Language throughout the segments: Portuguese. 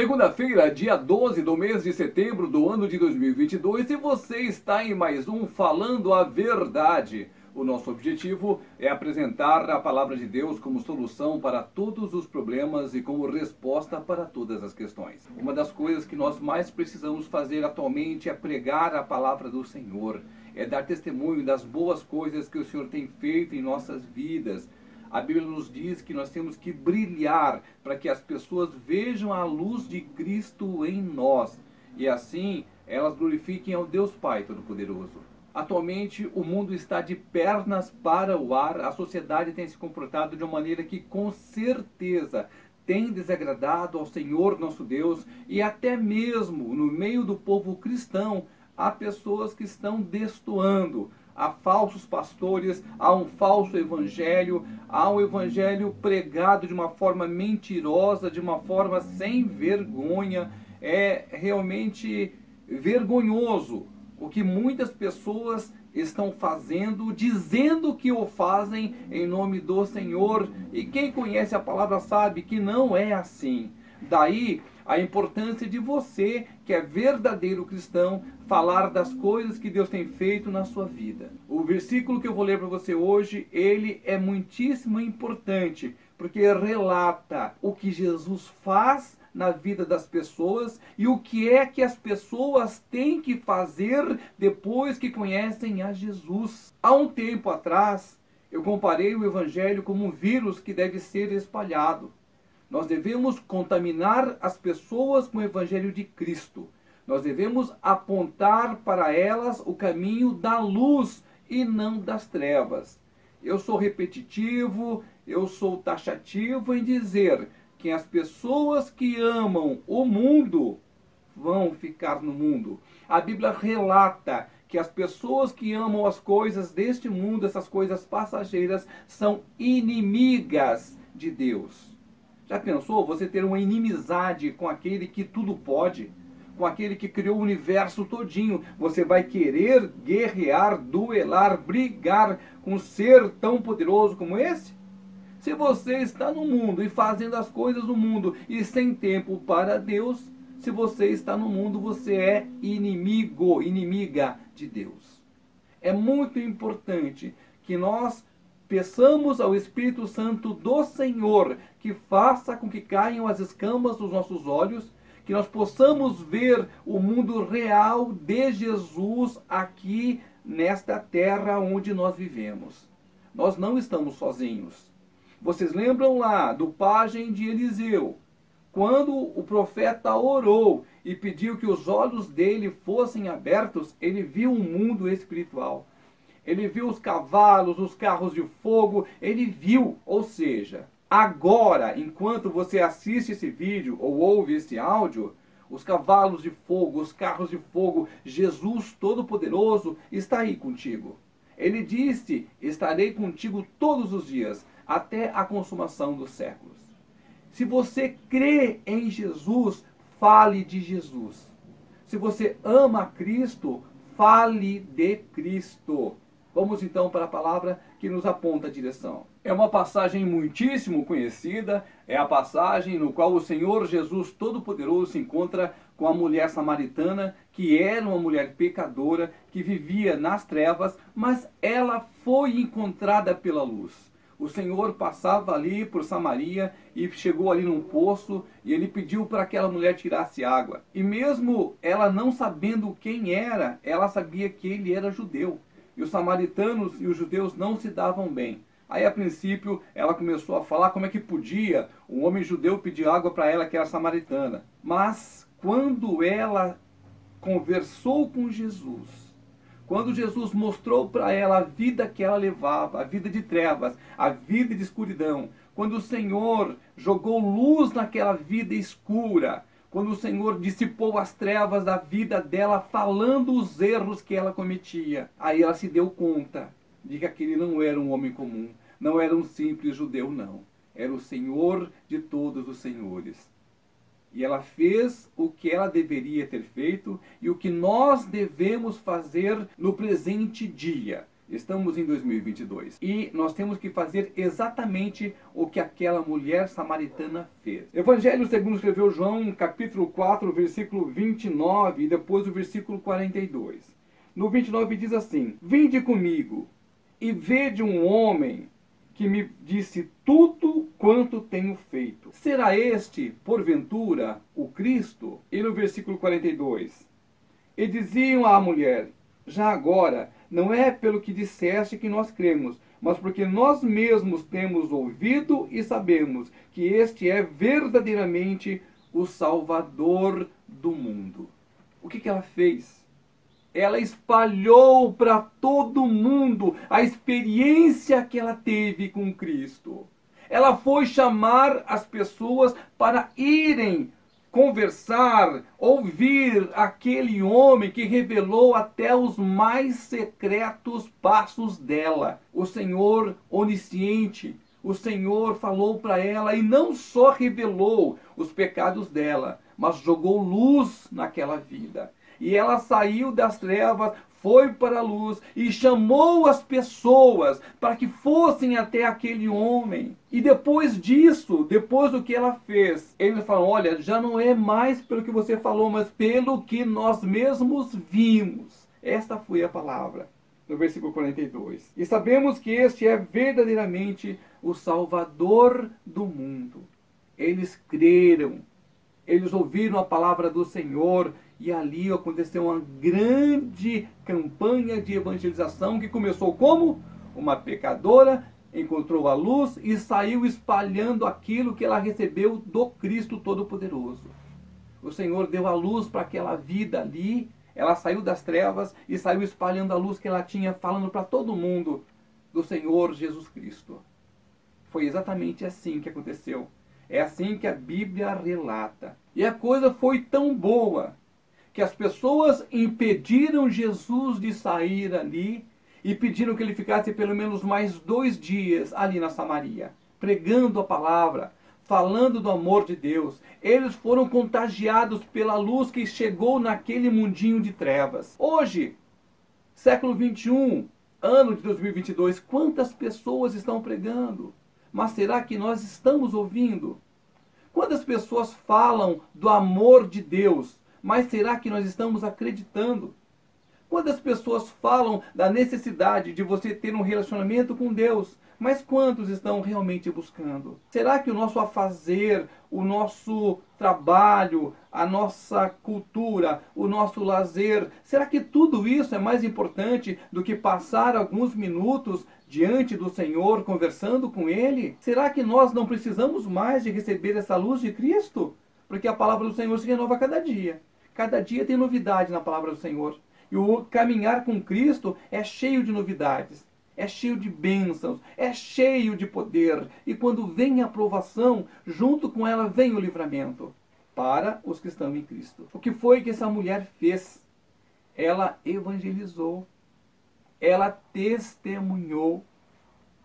Segunda-feira, dia 12 do mês de setembro do ano de 2022, e você está em mais um Falando a Verdade. O nosso objetivo é apresentar a palavra de Deus como solução para todos os problemas e como resposta para todas as questões. Uma das coisas que nós mais precisamos fazer atualmente é pregar a palavra do Senhor, é dar testemunho das boas coisas que o Senhor tem feito em nossas vidas a Bíblia nos diz que nós temos que brilhar para que as pessoas vejam a luz de Cristo em nós. E assim elas glorifiquem ao Deus Pai Todo-Poderoso. Atualmente o mundo está de pernas para o ar, a sociedade tem se comportado de uma maneira que com certeza tem desagradado ao Senhor nosso Deus e até mesmo no meio do povo cristão há pessoas que estão destoando, há falsos pastores, há um falso evangelho, há um evangelho pregado de uma forma mentirosa, de uma forma sem vergonha. É realmente vergonhoso o que muitas pessoas estão fazendo, dizendo que o fazem em nome do Senhor. E quem conhece a palavra sabe que não é assim. Daí a importância de você, que é verdadeiro cristão, falar das coisas que Deus tem feito na sua vida. O versículo que eu vou ler para você hoje, ele é muitíssimo importante, porque relata o que Jesus faz na vida das pessoas e o que é que as pessoas têm que fazer depois que conhecem a Jesus. Há um tempo atrás, eu comparei o evangelho como um vírus que deve ser espalhado. Nós devemos contaminar as pessoas com o Evangelho de Cristo. Nós devemos apontar para elas o caminho da luz e não das trevas. Eu sou repetitivo, eu sou taxativo em dizer que as pessoas que amam o mundo vão ficar no mundo. A Bíblia relata que as pessoas que amam as coisas deste mundo, essas coisas passageiras, são inimigas de Deus. Já pensou você ter uma inimizade com aquele que tudo pode? Com aquele que criou o universo todinho? Você vai querer guerrear, duelar, brigar com um ser tão poderoso como esse? Se você está no mundo e fazendo as coisas do mundo e sem tempo para Deus, se você está no mundo, você é inimigo, inimiga de Deus. É muito importante que nós Peçamos ao Espírito Santo do Senhor que faça com que caiam as escamas dos nossos olhos, que nós possamos ver o mundo real de Jesus aqui nesta terra onde nós vivemos. Nós não estamos sozinhos. Vocês lembram lá do pajem de Eliseu? Quando o profeta orou e pediu que os olhos dele fossem abertos, ele viu um mundo espiritual ele viu os cavalos, os carros de fogo, ele viu, ou seja, agora, enquanto você assiste esse vídeo ou ouve esse áudio, os cavalos de fogo, os carros de fogo, Jesus Todo-Poderoso está aí contigo. Ele disse: Estarei contigo todos os dias, até a consumação dos séculos. Se você crê em Jesus, fale de Jesus. Se você ama Cristo, fale de Cristo. Vamos então para a palavra que nos aponta a direção. É uma passagem muitíssimo conhecida, é a passagem no qual o Senhor Jesus Todo-Poderoso se encontra com a mulher samaritana, que era uma mulher pecadora, que vivia nas trevas, mas ela foi encontrada pela luz. O Senhor passava ali por Samaria e chegou ali num poço e ele pediu para aquela mulher tirasse água. E mesmo ela não sabendo quem era, ela sabia que ele era judeu e os samaritanos e os judeus não se davam bem. Aí, a princípio, ela começou a falar como é que podia um homem judeu pedir água para ela, que era samaritana. Mas, quando ela conversou com Jesus, quando Jesus mostrou para ela a vida que ela levava, a vida de trevas, a vida de escuridão, quando o Senhor jogou luz naquela vida escura, quando o Senhor dissipou as trevas da vida dela, falando os erros que ela cometia. Aí ela se deu conta de que aquele não era um homem comum, não era um simples judeu, não. Era o Senhor de todos os senhores. E ela fez o que ela deveria ter feito e o que nós devemos fazer no presente dia. Estamos em 2022 e nós temos que fazer exatamente o que aquela mulher samaritana fez. Evangelho segundo escreveu João, capítulo 4, versículo 29 e depois o versículo 42. No 29 diz assim: Vinde comigo e vede um homem que me disse tudo quanto tenho feito. Será este, porventura, o Cristo? E no versículo 42: E diziam à mulher: Já agora não é pelo que disseste que nós cremos, mas porque nós mesmos temos ouvido e sabemos que este é verdadeiramente o Salvador do mundo. O que, que ela fez? Ela espalhou para todo mundo a experiência que ela teve com Cristo. Ela foi chamar as pessoas para irem conversar, ouvir aquele homem que revelou até os mais secretos passos dela. O Senhor onisciente, o Senhor falou para ela e não só revelou os pecados dela, mas jogou luz naquela vida. E ela saiu das trevas, foi para a luz e chamou as pessoas para que fossem até aquele homem. E depois disso, depois do que ela fez, eles falam: Olha, já não é mais pelo que você falou, mas pelo que nós mesmos vimos. Esta foi a palavra no versículo 42. E sabemos que este é verdadeiramente o Salvador do mundo. Eles creram, eles ouviram a palavra do Senhor e ali aconteceu uma grande campanha de evangelização que começou como? Uma pecadora encontrou a luz e saiu espalhando aquilo que ela recebeu do Cristo Todo-Poderoso. O Senhor deu a luz para aquela vida ali, ela saiu das trevas e saiu espalhando a luz que ela tinha, falando para todo mundo do Senhor Jesus Cristo. Foi exatamente assim que aconteceu. É assim que a Bíblia relata. E a coisa foi tão boa que as pessoas impediram Jesus de sair ali e pediram que ele ficasse pelo menos mais dois dias ali na Samaria, pregando a palavra, falando do amor de Deus. Eles foram contagiados pela luz que chegou naquele mundinho de trevas. Hoje, século 21, ano de 2022, quantas pessoas estão pregando? Mas será que nós estamos ouvindo? Quantas pessoas falam do amor de Deus, mas será que nós estamos acreditando? Quando as pessoas falam da necessidade de você ter um relacionamento com Deus, mas quantos estão realmente buscando? Será que o nosso afazer, o nosso trabalho, a nossa cultura, o nosso lazer, será que tudo isso é mais importante do que passar alguns minutos diante do Senhor conversando com Ele? Será que nós não precisamos mais de receber essa luz de Cristo? Porque a palavra do Senhor se renova a cada dia. Cada dia tem novidade na palavra do Senhor. E o caminhar com Cristo é cheio de novidades, é cheio de bênçãos, é cheio de poder. E quando vem a aprovação, junto com ela vem o livramento para os que estão em Cristo. O que foi que essa mulher fez? Ela evangelizou, ela testemunhou,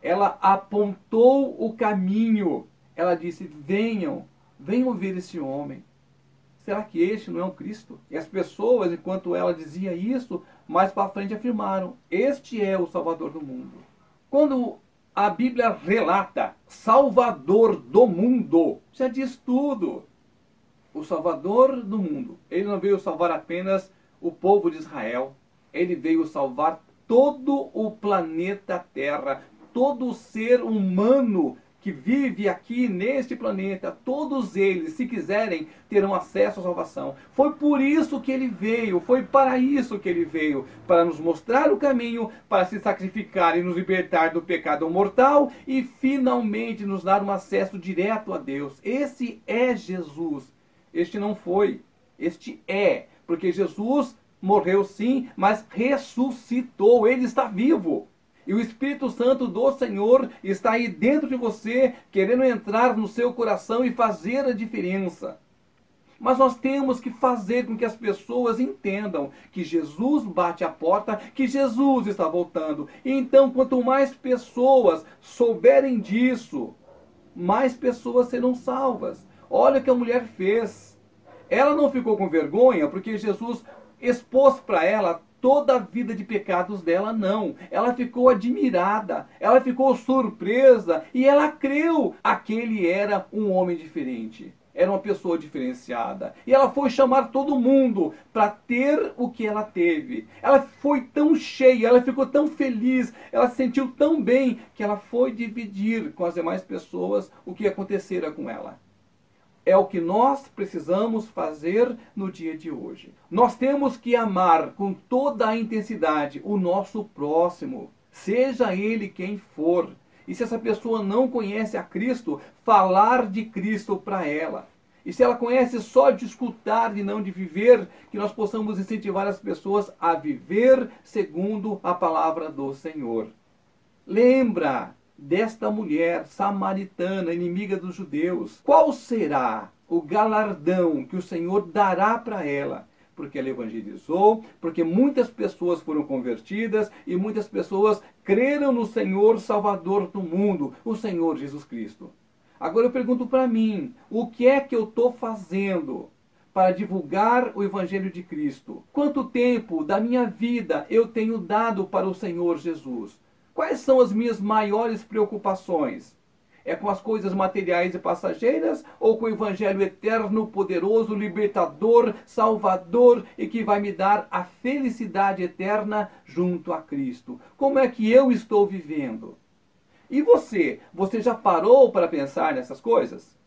ela apontou o caminho. Ela disse: Venham, venham ver esse homem. Será que este não é um Cristo? E as pessoas, enquanto ela dizia isso, mais para frente afirmaram: Este é o Salvador do mundo. Quando a Bíblia relata Salvador do mundo, já diz tudo. O Salvador do mundo. Ele não veio salvar apenas o povo de Israel, ele veio salvar todo o planeta Terra, todo ser humano que vive aqui neste planeta, todos eles, se quiserem, terão acesso à salvação. Foi por isso que ele veio, foi para isso que ele veio, para nos mostrar o caminho, para se sacrificar e nos libertar do pecado mortal e finalmente nos dar um acesso direto a Deus. Esse é Jesus. Este não foi, este é, porque Jesus morreu sim, mas ressuscitou, ele está vivo. E o Espírito Santo do Senhor está aí dentro de você, querendo entrar no seu coração e fazer a diferença. Mas nós temos que fazer com que as pessoas entendam que Jesus bate a porta, que Jesus está voltando. E então, quanto mais pessoas souberem disso, mais pessoas serão salvas. Olha o que a mulher fez. Ela não ficou com vergonha porque Jesus expôs para ela toda a vida de pecados dela, não. Ela ficou admirada, ela ficou surpresa e ela creu. Aquele era um homem diferente era uma pessoa diferenciada. E ela foi chamar todo mundo para ter o que ela teve. Ela foi tão cheia, ela ficou tão feliz, ela se sentiu tão bem que ela foi dividir com as demais pessoas o que acontecera com ela. É o que nós precisamos fazer no dia de hoje. Nós temos que amar com toda a intensidade o nosso próximo, seja ele quem for e se essa pessoa não conhece a Cristo, falar de Cristo para ela. E se ela conhece só de escutar e não de viver, que nós possamos incentivar as pessoas a viver segundo a palavra do Senhor. Lembra desta mulher samaritana, inimiga dos judeus. Qual será o galardão que o Senhor dará para ela? porque ela evangelizou, porque muitas pessoas foram convertidas e muitas pessoas creram no Senhor Salvador do mundo, o Senhor Jesus Cristo. Agora eu pergunto para mim, o que é que eu estou fazendo para divulgar o Evangelho de Cristo? Quanto tempo da minha vida eu tenho dado para o Senhor Jesus? Quais são as minhas maiores preocupações? É com as coisas materiais e passageiras ou com o evangelho eterno, poderoso, libertador, salvador e que vai me dar a felicidade eterna junto a Cristo? Como é que eu estou vivendo? E você? Você já parou para pensar nessas coisas?